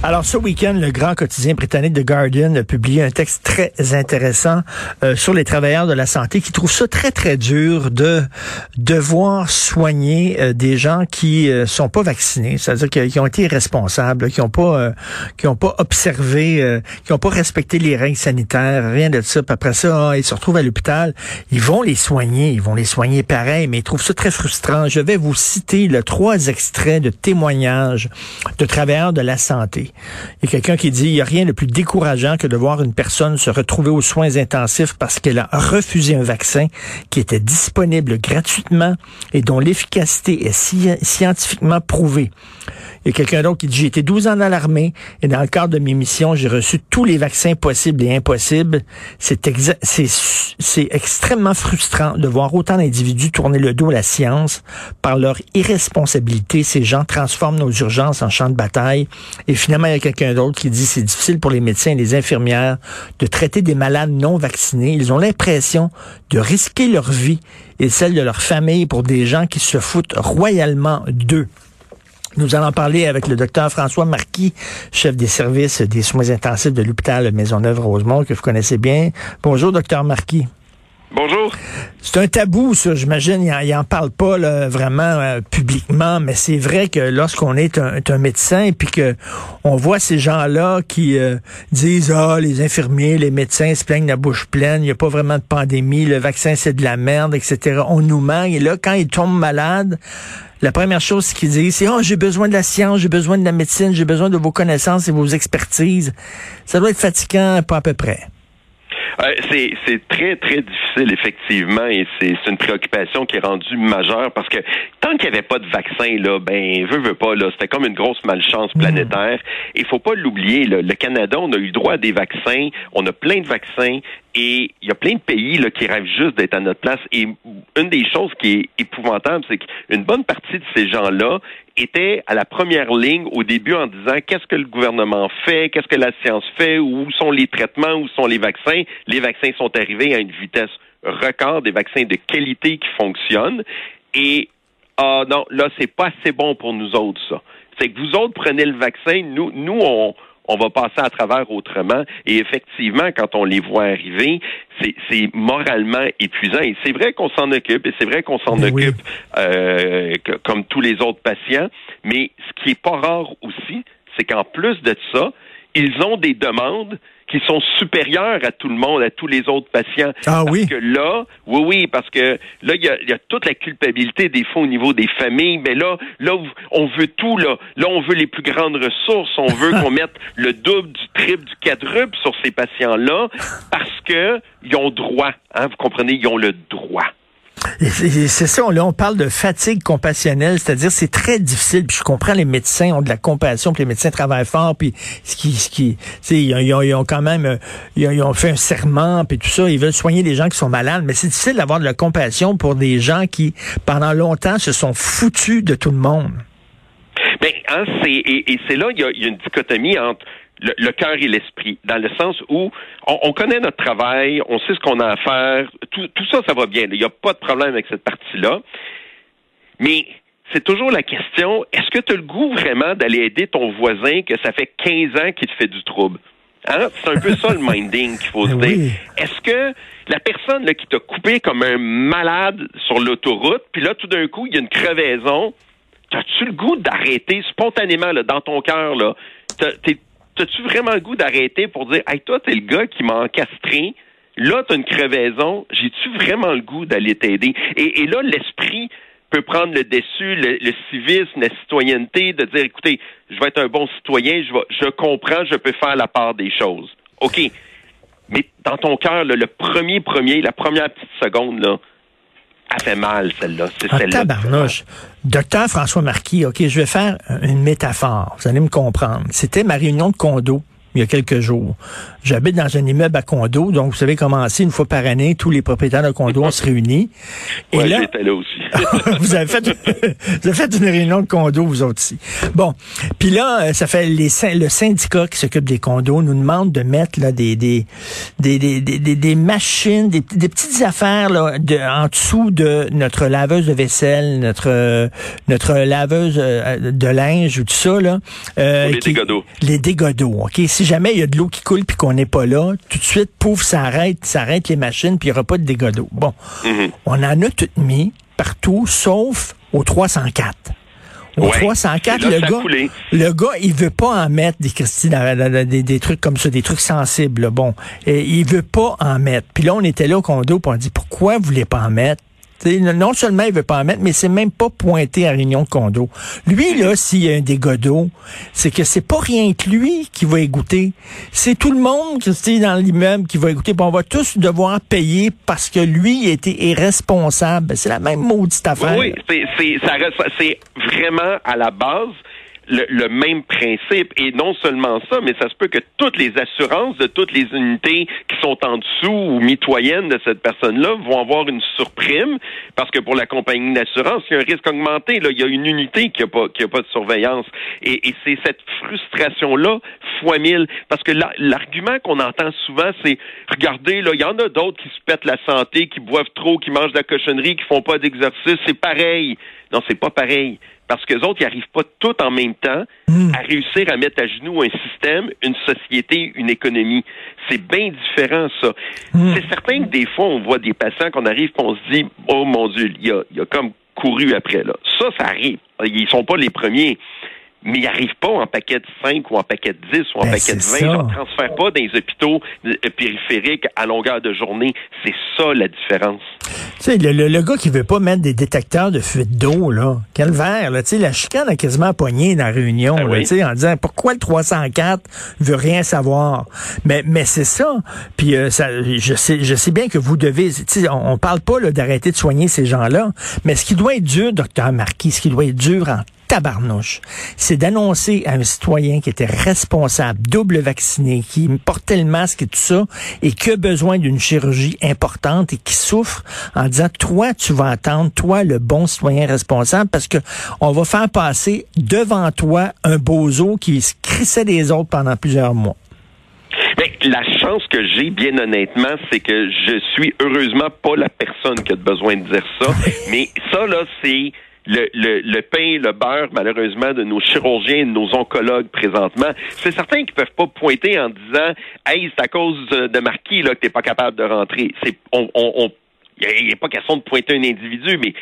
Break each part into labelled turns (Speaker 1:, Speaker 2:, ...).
Speaker 1: Alors, ce week-end, le grand quotidien britannique The Guardian a publié un texte très intéressant euh, sur les travailleurs de la santé qui trouvent ça très, très dur de devoir soigner euh, des gens qui euh, sont pas vaccinés, c'est-à-dire qui ont été irresponsables, qui ont pas euh, qui pas observé, qui ont pas respecté les règles sanitaires, rien de ça. Puis après ça, ah, ils se retrouvent à l'hôpital, ils vont les soigner, ils vont les soigner pareil, mais ils trouvent ça très frustrant. Je vais vous citer le trois extraits de témoignages de travailleurs de la santé. Il y a quelqu'un qui dit, il n'y a rien de plus décourageant que de voir une personne se retrouver aux soins intensifs parce qu'elle a refusé un vaccin qui était disponible gratuitement et dont l'efficacité est scientifiquement prouvée. Il y a quelqu'un d'autre qui dit, j'ai été 12 ans dans l'armée et dans le cadre de mes missions, j'ai reçu tous les vaccins possibles et impossibles. C'est extrêmement frustrant de voir autant d'individus tourner le dos à la science par leur irresponsabilité. Ces gens transforment nos urgences en champs de bataille et finalement, il y a quelqu'un d'autre qui dit c'est difficile pour les médecins et les infirmières de traiter des malades non vaccinés. Ils ont l'impression de risquer leur vie et celle de leur famille pour des gens qui se foutent royalement d'eux. Nous allons parler avec le docteur François Marquis, chef des services des soins intensifs de l'hôpital Maisonneuve-Rosemont, que vous connaissez bien. Bonjour, docteur Marquis.
Speaker 2: Bonjour.
Speaker 1: C'est un tabou, ça, j'imagine. Il n'en parle pas vraiment euh, publiquement, mais c'est vrai que lorsqu'on est un, médecin et puis que on voit ces gens-là qui euh, disent Ah, les infirmiers, les médecins se plaignent la bouche pleine, il n'y a pas vraiment de pandémie, le vaccin c'est de la merde, etc. On nous ment. Et là, quand ils tombent malades, la première chose qu'ils disent, c'est Oh, j'ai besoin de la science, j'ai besoin de la médecine, j'ai besoin de vos connaissances et vos expertises. Ça doit être fatigant, pas à peu près.
Speaker 2: Euh, c'est très, très difficile, effectivement, et c'est une préoccupation qui est rendue majeure parce que tant qu'il n'y avait pas de vaccin, là, ben, veut, veut pas, là, c'était comme une grosse malchance mm. planétaire. Il faut pas l'oublier, le Canada, on a eu droit à des vaccins, on a plein de vaccins, et il y a plein de pays là, qui rêvent juste d'être à notre place. Et une des choses qui est épouvantable, c'est qu'une bonne partie de ces gens-là étaient à la première ligne au début en disant qu'est-ce que le gouvernement fait, qu'est-ce que la science fait, où sont les traitements, où sont les vaccins? Les vaccins sont arrivés à une vitesse record, des vaccins de qualité qui fonctionnent. Et ah non, là, c'est pas assez bon pour nous autres, ça. C'est que vous autres prenez le vaccin, nous, nous, on, on va passer à travers autrement. Et effectivement, quand on les voit arriver, c'est moralement épuisant. Et c'est vrai qu'on s'en occupe, et c'est vrai qu'on s'en occupe euh, comme tous les autres patients. Mais ce qui est pas rare aussi, c'est qu'en plus de ça, ils ont des demandes qui sont supérieurs à tout le monde, à tous les autres patients.
Speaker 1: Ah
Speaker 2: parce
Speaker 1: oui?
Speaker 2: que là, oui, oui, parce que là, il y a, y a, toute la culpabilité des fois au niveau des familles, mais là, là, on veut tout, là. Là, on veut les plus grandes ressources, on veut qu'on mette le double, du triple, du quadruple sur ces patients-là, parce que ils ont droit, hein, vous comprenez, ils ont le droit.
Speaker 1: C'est ça, là, on parle de fatigue compassionnelle, c'est-à-dire c'est très difficile. Puis je comprends les médecins ont de la compassion, puis les médecins travaillent fort, puis ce qui, ce qui, ils ont, ils, ont, quand même, euh, ils ont, fait un serment, puis tout ça. Ils veulent soigner les gens qui sont malades, mais c'est difficile d'avoir de la compassion pour des gens qui, pendant longtemps, se sont foutus de tout le monde.
Speaker 2: Ben, hein, c'est et, c'est là il y, a, une dichotomie entre le, cœur et l'esprit, dans le sens où on, connaît notre travail, on sait ce qu'on a à faire, tout, tout ça, ça va bien. Il n'y a pas de problème avec cette partie-là. Mais c'est toujours la question, est-ce que tu as le goût vraiment d'aller aider ton voisin que ça fait 15 ans qu'il te fait du trouble? Hein? C'est un peu ça le minding qu'il faut se ben dire. Est-ce que la personne là, qui t'a coupé comme un malade sur l'autoroute, puis là, tout d'un coup, il y a une crevaison, as-tu le goût d'arrêter spontanément là, dans ton cœur? là? T'as-tu vraiment le goût d'arrêter pour dire Hey, toi, t'es le gars qui m'a encastré, là, t'as une crevaison, j'ai-tu vraiment le goût d'aller t'aider? Et, là, l'esprit peut prendre le dessus, le, civisme, la citoyenneté, de dire écoutez, je vais être un bon citoyen, je, vais, je comprends, je peux faire la part des choses. OK. Mais dans ton cœur, le premier premier, la première petite seconde, là, fait mal, celle-là. C'est
Speaker 1: ah,
Speaker 2: celle-là.
Speaker 1: Tabarnouche. Docteur François Marquis, OK, je vais faire une métaphore. Vous allez me comprendre. C'était ma réunion de condo il y a quelques jours. J'habite dans un immeuble à condo, donc vous savez comment c'est, une fois par année, tous les propriétaires de condo se réunissent.
Speaker 2: Et là, là aussi.
Speaker 1: vous, avez fait, vous avez fait une réunion de condo, vous autres aussi. Bon, puis là, euh, ça fait les, le syndicat qui s'occupe des condos nous demande de mettre là, des, des, des, des, des, des machines, des, des, petites affaires là, de, en dessous de notre laveuse de vaisselle, notre, notre laveuse euh, de linge ou tout ça. Là,
Speaker 2: euh, les dégâts d'eau.
Speaker 1: Les dégâts d'eau, OK? Si jamais il y a de l'eau qui coule puis qu'on n'est pas là, tout de suite, pouf, ça arrête, ça arrête les machines puis il n'y aura pas de dégâts d'eau. Bon, mm-hmm. on en a tout mis partout, sauf au 304. Au 304, le gars, le gars, il veut pas en mettre des, des, des, trucs comme ça, des trucs sensibles. Bon, et il veut pas en mettre. Puis là, on était là au condo, puis on dit pourquoi vous voulez pas en mettre? Non seulement il veut pas en mettre, mais c'est même pas pointé à réunion de condo. Lui, là, s'il y a un dégât d'eau, c'est que c'est pas rien que lui qui va égoutter. C'est tout le monde qui est dans l'immeuble qui va égoutter. on va tous devoir payer parce que lui était irresponsable. C'est la même maudite affaire.
Speaker 2: Oui, c'est vraiment à la base le, même principe. Et non seulement ça, mais ça se peut que toutes les assurances de toutes les unités qui sont en dessous ou mitoyennes de cette personne-là vont avoir une surprime parce que pour la compagnie d'assurance, il y a un risque augmenté. Là, il y a une unité qui n'a pas, qui a pas de surveillance. Et, et c'est cette frustration-là fois mille. Parce que l'argument qu'on entend souvent, c'est regardez, là, il y en a d'autres qui se pètent la santé, qui boivent trop, qui mangent de la cochonnerie, qui font pas d'exercice. C'est pareil. Non, c'est pas pareil parce que les autres, ils n'arrivent pas tout en même temps hmm. à réussir à mettre à genoux un système, une société, une économie. C'est bien différent, ça. Hmm. C'est certain que des fois, on voit des patients qu'on arrive et on se dit, oh mon Dieu, il y a, y a comme couru après, là. Ça, ça arrive. Ils sont pas les premiers mais ils n'arrivent pas en paquet de 5 ou en paquet de 10 ou en ben, paquet de 20. Ils ne transfèrent pas dans les hôpitaux euh, périphériques à longueur de journée. C'est ça la différence.
Speaker 1: Tu sais, le, le, gars qui veut pas mettre des détecteurs de fuite d'eau, là, calvaire, là, tu sais, la chicane a quasiment pogné dans la réunion, ben là, tu sais, en disant pourquoi le 304 veut rien savoir? Mais, mais c'est ça. Puis euh, ça, je sais, je sais bien que vous devez, tu sais, on, on parle pas d'arrêter de soigner ces gens-là, mais ce qui doit être dur, docteur Marquis, ce qui doit être dur en tabarnouche, c'est d'annoncer à un citoyen qui était responsable, double vacciné, qui portait le masque et tout ça, et qui a besoin d'une chirurgie importante et qui souffre en disant, toi, tu vas attendre, toi, le bon citoyen responsable, parce que on va faire passer devant toi un bozo qui se crissait des autres pendant plusieurs mois.
Speaker 2: Mais la chance que j'ai, bien honnêtement, c'est que je suis heureusement pas la personne qui a besoin de dire ça. mais ça, là, c'est le, le, pain, le beurre, malheureusement, de nos chirurgiens, de nos oncologues présentement. C'est certain qu'ils peuvent pas pointer en disant Hey, c'est à cause de Marquis là, que t'es pas capable de rentrer. C'est on, il n'y a, pas question de pointer un individu, mais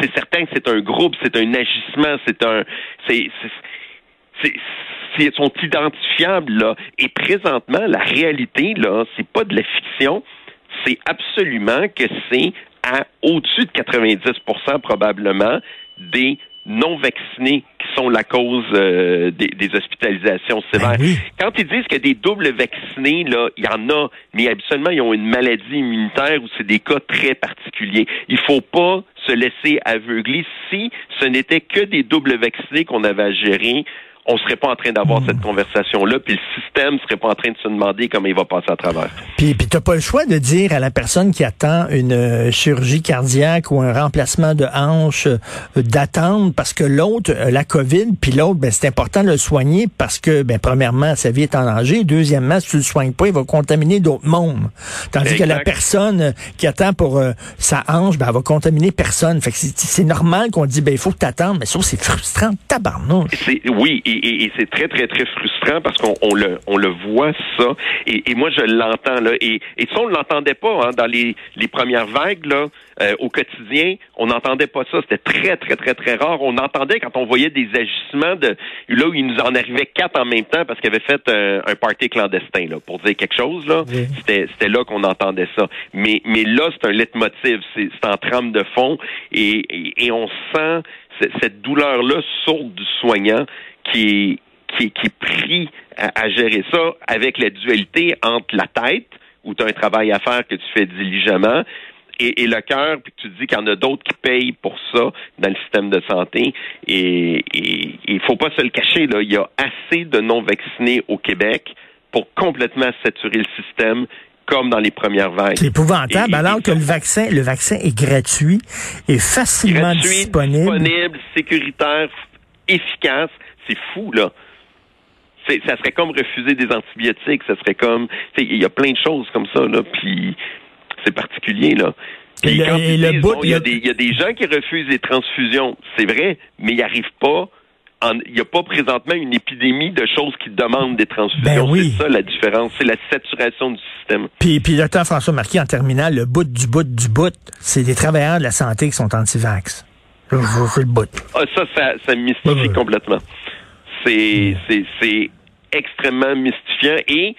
Speaker 2: c'est certain que c'est un groupe, c'est un agissement, c'est un c'est sont identifiables là. Et présentement, la réalité là, c'est pas de la fiction, c'est absolument que c'est à au-dessus de 90% probablement des non-vaccinés qui sont la cause euh, des, hospitalisations ben sévères. Quand ils disent que des doubles vaccinés, là, il y en a, mais habituellement, ils ont une maladie immunitaire ou c'est des cas très particuliers. Il faut pas se laisser aveugler si ce n'était que des doubles vaccinés qu'on avait à gérer on serait pas en train d'avoir hmm. cette conversation-là, puis le système serait pas en train de se demander comment il va passer à travers.
Speaker 1: Puis, puis t'as pas le choix de dire à la personne qui attend une euh, chirurgie cardiaque ou un remplacement de hanche euh, d'attendre parce que l'autre, euh, la COVID, puis l'autre, ben, c'est important de le soigner parce que, ben, premièrement, sa vie est en danger. Deuxièmement, si tu le soignes pas, il va contaminer d'autres mondes. Tandis que la personne qui attend pour sa hanche, ben, elle va contaminer personne. Fait que c'est normal qu'on dit, ben, il faut que t'attendes, mais ça, c'est frustrant, tabarnouche.
Speaker 2: Oui, et, c'est très, très, très frustrant parce qu'on le, on le voit ça. Et, moi, je l'entends là. Et, et ça, on ne l'entendait pas hein, dans les, les premières vagues là. Euh, au quotidien, on n'entendait pas ça. C'était très, très, très, très rare. On entendait quand on voyait des agissements de là où il nous en arrivait quatre en même temps parce qu'il avait fait un, un, party clandestin, là, pour dire quelque chose. Là, c'était, c'était là qu'on entendait ça. Mais, mais là, c'est un leitmotiv. C'est, c'est en trame de fond et, et, on sent cette douleur-là sourde du soignant qui est, qui, pris à, gérer ça avec la dualité entre la tête, où tu as un travail à faire que tu fais diligemment, et, le cœur, puis tu dis qu'il y en a d'autres qui payent pour ça dans le système de santé. Et il faut pas se le cacher, là, il y a assez de non-vaccinés au Québec pour complètement saturer le système comme dans les premières vagues.
Speaker 1: C'est épouvantable,
Speaker 2: Et-
Speaker 1: alors
Speaker 2: et-
Speaker 1: que le vaccin, le vaccin est gratuit et facilement
Speaker 2: gratuit,
Speaker 1: disponible.
Speaker 2: disponible, sécuritaire, efficace. C'est fou, là. Ça serait comme refuser des antibiotiques, ça serait comme... Il y a plein de choses comme ça, là, puis c'est particulier, là. Puis
Speaker 1: le-
Speaker 2: quand
Speaker 1: et
Speaker 2: ils
Speaker 1: le
Speaker 2: disent,
Speaker 1: bout,
Speaker 2: bon, il y, a des- il y a des gens qui refusent les transfusions, c'est vrai, mais ils n'y arrivent pas. Il n'y a pas présentement une épidémie de choses qui demandent des transfusions.
Speaker 1: Ben oui.
Speaker 2: C'est ça la différence, c'est la saturation du système.
Speaker 1: Puis, puis docteur François Marquis, en terminant, le bout du bout du bout, c'est les travailleurs de la santé qui sont anti-vax. Le bout.
Speaker 2: Ah, ça, ça, ça mystifie complètement. C'est, c'est, c'est extrêmement mystifiant et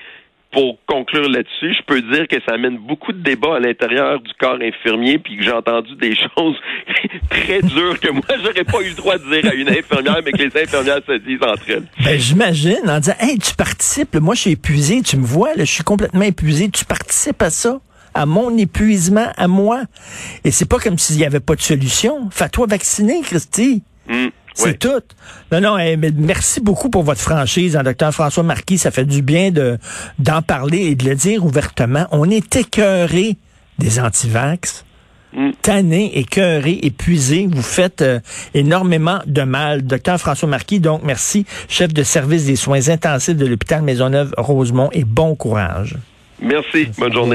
Speaker 2: pour conclure là-dessus, je peux dire que ça amène beaucoup de débats à l'intérieur du corps infirmier, puis que j'ai entendu des choses très dures que moi j'aurais pas eu le droit de dire à une infirmière, mais que les infirmières se disent entre elles.
Speaker 1: Ben, j'imagine, en disant, hey, tu participes, moi, je suis épuisé, tu me vois, là, je suis complètement épuisé, tu participes à ça, à mon épuisement, à moi. Et c'est pas comme s'il y avait pas de solution. Fais-toi vacciner, Christy.
Speaker 2: Hum,
Speaker 1: C'est tout. Non, non, eh, merci beaucoup pour votre franchise, hein, docteur François Marquis. Ça fait du bien de d'en parler et de le dire ouvertement. On est écœuré des antivax.
Speaker 2: Mm.
Speaker 1: Tanné, écœuré, épuisé. Vous faites euh, énormément de mal. Docteur François Marquis, donc merci, chef de service des soins intensifs de l'hôpital Maisonneuve-Rosemont et bon courage.
Speaker 2: Merci. Bonne journée.